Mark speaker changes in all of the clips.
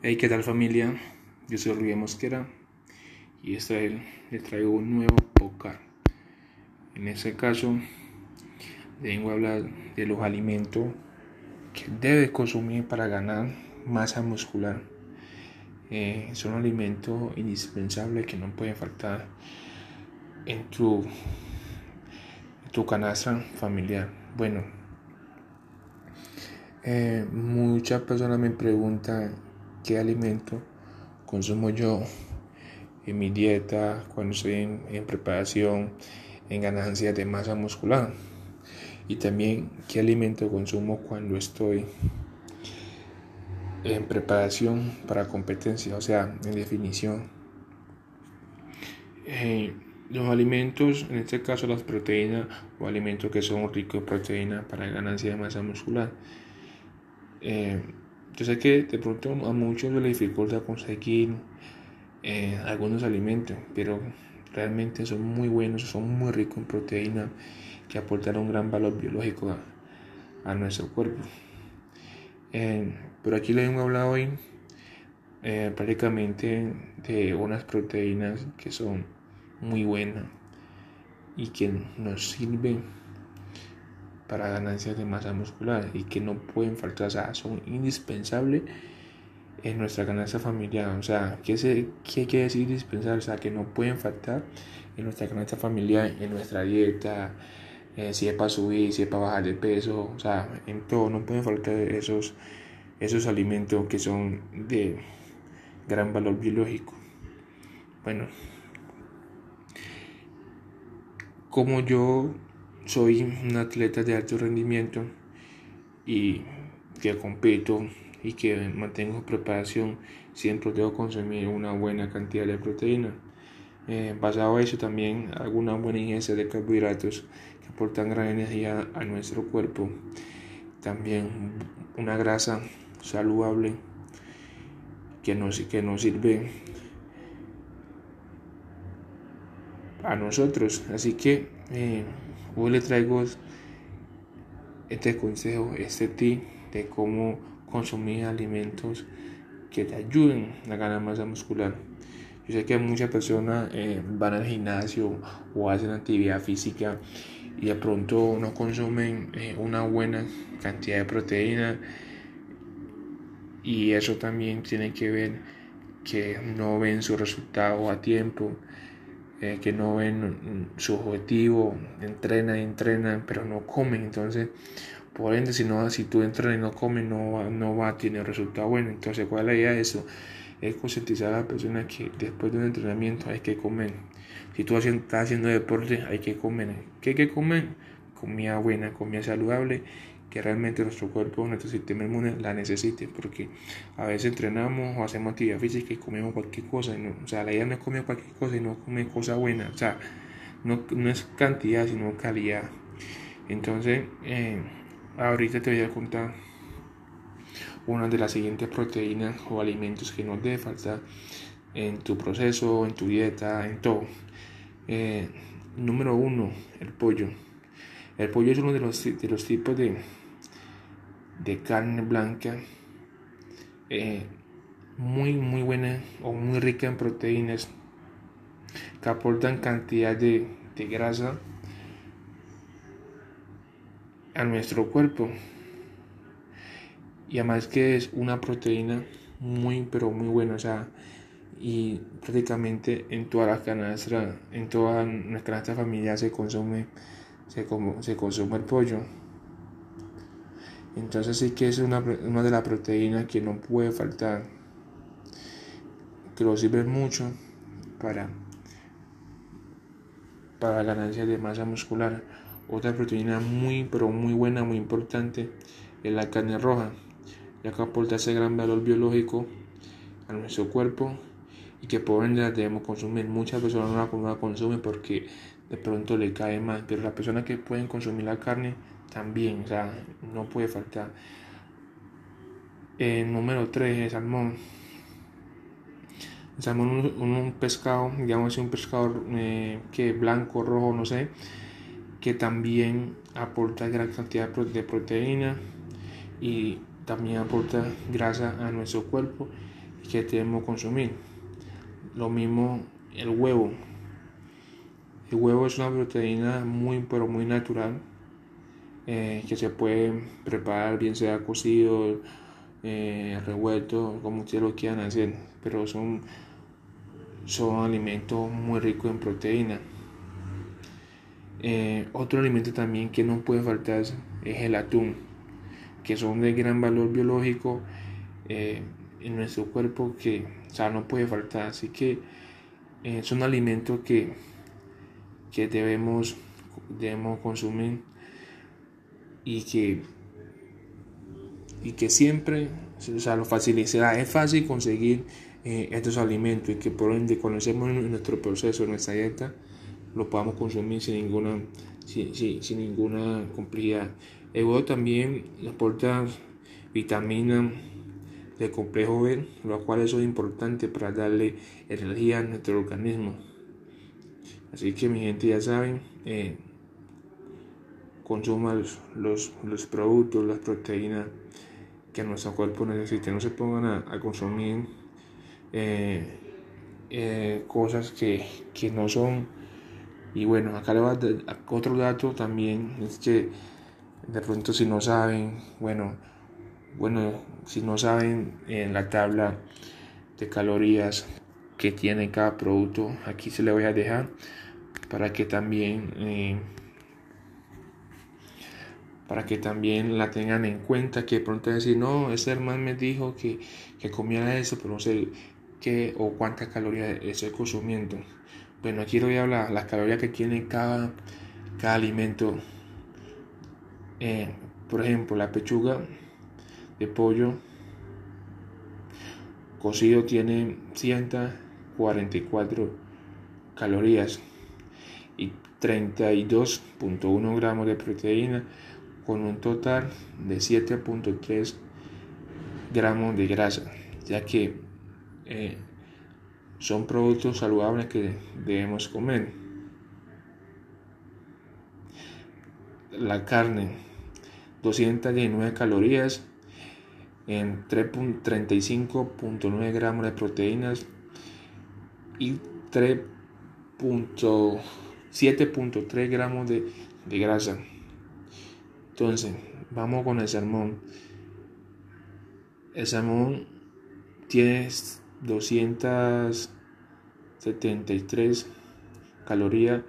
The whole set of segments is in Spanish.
Speaker 1: Hey, ¿qué tal familia? Yo soy Rubén Mosquera y esta vez les traigo un nuevo podcast. En este caso, vengo a hablar de los alimentos que debes consumir para ganar masa muscular. Eh, son alimentos indispensables que no pueden faltar en tu, en tu canasta familiar. Bueno, eh, muchas personas me preguntan qué alimento consumo yo en mi dieta, cuando estoy en, preparación, en ganancia de masa muscular. Y también qué alimento consumo cuando estoy en preparación para competencia, o sea, en definición. Eh, los alimentos, en este caso las proteínas o alimentos que son ricos en proteína para ganancia de masa muscular. Eh, yo sé que de pronto a muchos les dificulta conseguir eh, algunos alimentos, pero realmente son muy buenos, son muy ricos en proteína que aportan un gran valor biológico a, nuestro cuerpo. Eh, pero aquí les hemos hablado hoy eh, prácticamente de unas proteínas que son muy buenas y que nos sirven para ganancias de masa muscular y que no pueden faltar, o sea, son indispensables en nuestra ganancia familiar. O sea, ¿qué, se, qué quiere decir indispensable? O sea, que no pueden faltar en nuestra ganancia familiar, en nuestra dieta, eh, si es para subir, si es para bajar de peso, o sea, en todo, no pueden faltar esos, esos alimentos que son de gran valor biológico. Bueno, como yo soy un atleta de alto rendimiento y que compito y que mantengo preparación, siempre debo consumir una buena cantidad de proteína. Eh, basado a eso también alguna buena ingesta de carbohidratos que aportan gran energía a nuestro cuerpo. También una grasa saludable que nos, que nos sirve a nosotros. Así que eh, Hoy le traigo este consejo, este tip de cómo consumir alimentos que te ayuden a ganar masa muscular. Yo sé que muchas personas eh, van al gimnasio o hacen actividad física y de pronto no consumen eh, una buena cantidad de proteína y eso también tiene que ver que no ven su resultado a tiempo eh, que no ven su objetivo, entrenan entrenan, pero no comen. Entonces, por ende, si, no, si tú entrenas y no comes, no va, no va a tener resultado bueno. Entonces, ¿cuál es la idea de eso? Es concientizar a la persona que después de un entrenamiento hay que comer. Si tú estás haciendo deporte, hay que comer. ¿Qué hay que comer? Comida buena, comida saludable que realmente nuestro cuerpo, nuestro sistema inmune la necesite, porque a veces entrenamos o hacemos actividad física y comemos cualquier cosa, o sea, la idea no es comer cualquier cosa y no comer cosa buena, o sea, no, no es cantidad, sino calidad. Entonces, eh, ahorita te voy a contar una de las siguientes proteínas o alimentos que no debe faltar en tu proceso, en tu dieta, en todo. Eh, número uno, el pollo. El pollo es uno de los, de los tipos de, de carne blanca eh, muy muy buena o muy rica en proteínas que aportan cantidad de, de grasa a nuestro cuerpo. Y además que es una proteína muy pero muy buena o sea y prácticamente en toda la canastra en toda nuestra familiar se consume se, se consume el pollo entonces sí que es una, de las proteínas que no puede faltar, que lo sirve mucho para, para la ganancia de masa muscular. Otra proteína muy, pero muy buena, muy importante, es la carne roja, ya que aporta ese gran valor biológico a nuestro cuerpo y que por ende la debemos consumir. Muchas personas no la, consumen porque de pronto le cae mal, pero las personas que pueden consumir la carne también, o sea, no puede faltar. El número 3, el salmón. El salmón es un, pescado, digamos, un pescado eh, que blanco, rojo, no sé, que también aporta gran cantidad de proteína y también aporta grasa a nuestro cuerpo que debemos consumir. Lo mismo el huevo. El huevo es una proteína muy pero muy natural eh, que se puede preparar bien sea cocido, eh, revuelto, como ustedes lo quieran hacer, pero son, son alimentos muy ricos en proteína. Eh, otro alimento también que no puede faltar es el atún, que son de gran valor biológico en nuestro cuerpo que o no puede faltar. Así que son alimentos que, que debemos, debemos consumir y que, y que siempre o sea, lo facilitará. Es fácil conseguir eh, estos alimentos y que por ende conocemos nuestro proceso, nuestra dieta, lo podamos consumir sin ninguna, sin, sin, ninguna complejidad. El huevo también aporta vitamina de complejo B, lo cual eso es importante para darle energía a nuestro organismo. Así que mi gente ya saben, eh, consuma los, los, productos, las proteínas que nuestro cuerpo necesita. No se pongan a, consumir eh, eh, cosas que, no son. Y bueno, acá le voy a otro dato también, es que de pronto si no saben, bueno, bueno, si no saben en la tabla de calorías que tiene cada producto, aquí se le voy a dejar para que también eh, para que también la tengan en cuenta, que de pronto decir, no, ese hermano me dijo que, que comía eso, pero no sé qué o cuántas calorías estoy consumiendo. Bueno, aquí voy a hablar las calorías que tiene cada, cada alimento. Eh, por ejemplo, la pechuga de pollo cocido tiene 144 calorías y 32.1 gramos de proteína con un total de 7.3 gramos de grasa, ya que eh, son productos saludables que debemos comer. La carne, 219 calorías en 35.9 gramos de proteínas y 7.3 gramos de grasa. Entonces, vamos con el sermón. El sermón tiene 273 calorías,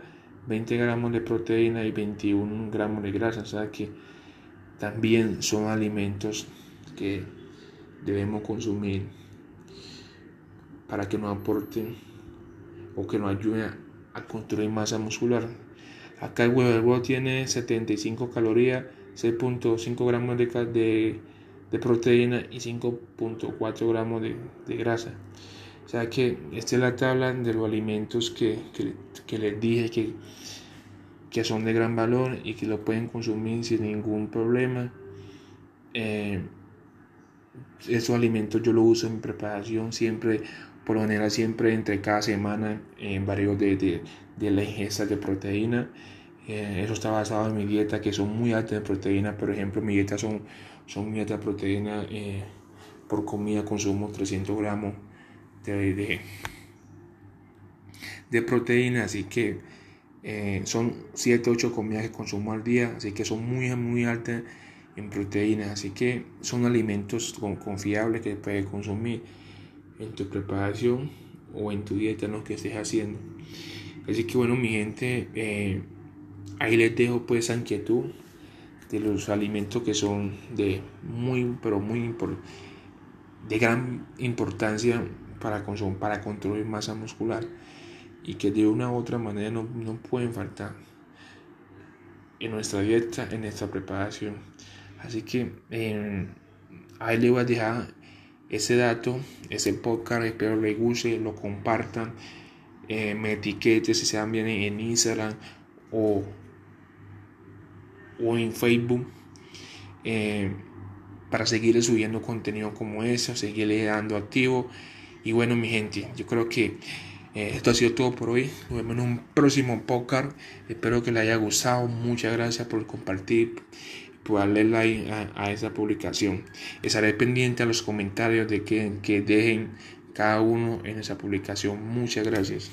Speaker 1: 20 gramos de proteína y 21 gramos de grasa. O sea que también son alimentos que debemos consumir para que nos aporten o que nos ayuden a construir masa muscular. Acá el huevo, el huevo tiene 75 calorías 6.5 gramos de, de, proteína y 5.4 gramos de, grasa. O sea que esta es la tabla de los alimentos que, les dije que, que son de gran valor y que lo pueden consumir sin ningún problema. Eh, esos alimentos yo los uso en preparación siempre, por lo general siempre entre cada semana en varios de, de, de la ingesta de proteína. Eh, eso está basado en mi dieta, que son muy altas en proteína. Por ejemplo, mi dieta son, son muy altas de proteína. Eh, por comida consumo 300 gramos de, de, proteína. Así que eh, son 7, 8 comidas que consumo al día. Así que son muy, muy altas en proteína. Así que son alimentos confiables que puedes consumir en tu preparación o en tu dieta, lo que estés haciendo. Así que bueno, mi gente ahí les dejo pues esa inquietud de los alimentos que son de muy, pero muy de gran importancia para, para construir masa muscular y que de una u otra manera no, pueden faltar en nuestra dieta, en nuestra preparación. Así que em, ahí les voy a dejar ese dato, ese podcast, espero les guste, lo compartan, eh, me etiqueten si sean bien en Instagram o o en Facebook eh, para seguir subiendo contenido como ese, seguirle dando activo. Y bueno, mi gente, yo creo que eh, esto ha sido todo por hoy. Nos vemos en un próximo podcast. Espero que les haya gustado. Muchas gracias por compartir, pueda darle like a, esa publicación. Estaré pendiente a los comentarios de que, que dejen cada uno en esa publicación. Muchas gracias.